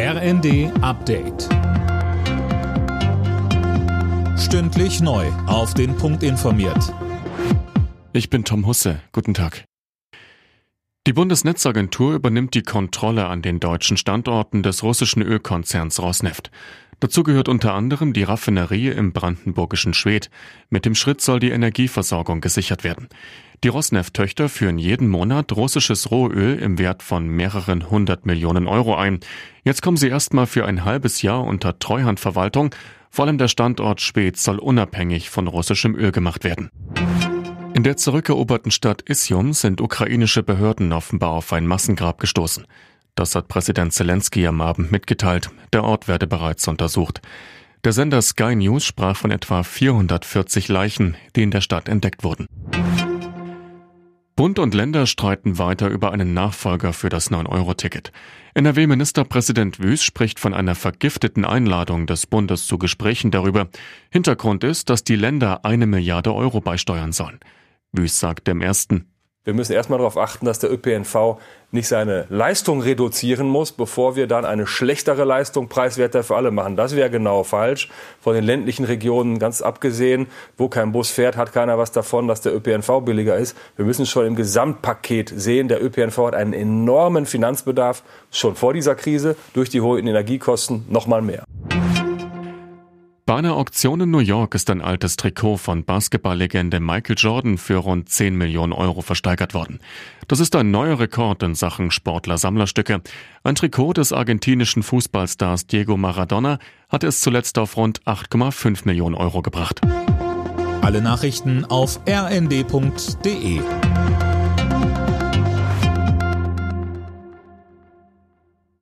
RND Update. Stündlich neu. Auf den Punkt informiert. Ich bin Tom Husse. Guten Tag. Die Bundesnetzagentur übernimmt die Kontrolle an den deutschen Standorten des russischen Ölkonzerns Rosneft. Dazu gehört unter anderem die Raffinerie im brandenburgischen Schwedt. Mit dem Schritt soll die Energieversorgung gesichert werden. Die Rosneft-Töchter führen jeden Monat russisches Rohöl im Wert von mehreren hundert Millionen Euro ein. Jetzt kommen sie erstmal für ein halbes Jahr unter Treuhandverwaltung. Vor allem der Standort Schwedt soll unabhängig von russischem Öl gemacht werden. In der zurückeroberten Stadt Isium sind ukrainische Behörden offenbar auf ein Massengrab gestoßen. Das hat Präsident Zelensky am Abend mitgeteilt. Der Ort werde bereits untersucht. Der Sender Sky News sprach von etwa 440 Leichen, die in der Stadt entdeckt wurden. Bund und Länder streiten weiter über einen Nachfolger für das 9-Euro-Ticket. NRW-Ministerpräsident Wüst spricht von einer vergifteten Einladung des Bundes zu Gesprächen darüber. Hintergrund ist, dass die Länder eine Milliarde Euro beisteuern sollen. Wüst sagt im ersten, wir müssen erstmal darauf achten, dass der ÖPNV nicht seine Leistung reduzieren muss, bevor wir dann eine schlechtere Leistung preiswerter für alle machen. Das wäre genau falsch. Von den ländlichen Regionen ganz abgesehen, wo kein Bus fährt, hat keiner was davon, dass der ÖPNV billiger ist. Wir müssen schon im Gesamtpaket sehen, der ÖPNV hat einen enormen Finanzbedarf, schon vor dieser Krise, durch die hohen Energiekosten noch mal mehr. Bei einer Auktion in New York ist ein altes Trikot von Basketballlegende Michael Jordan für rund 10 Millionen Euro versteigert worden. Das ist ein neuer Rekord in Sachen Sportler-Sammlerstücke. Ein Trikot des argentinischen Fußballstars Diego Maradona hat es zuletzt auf rund 8,5 Millionen Euro gebracht. Alle Nachrichten auf rnd.de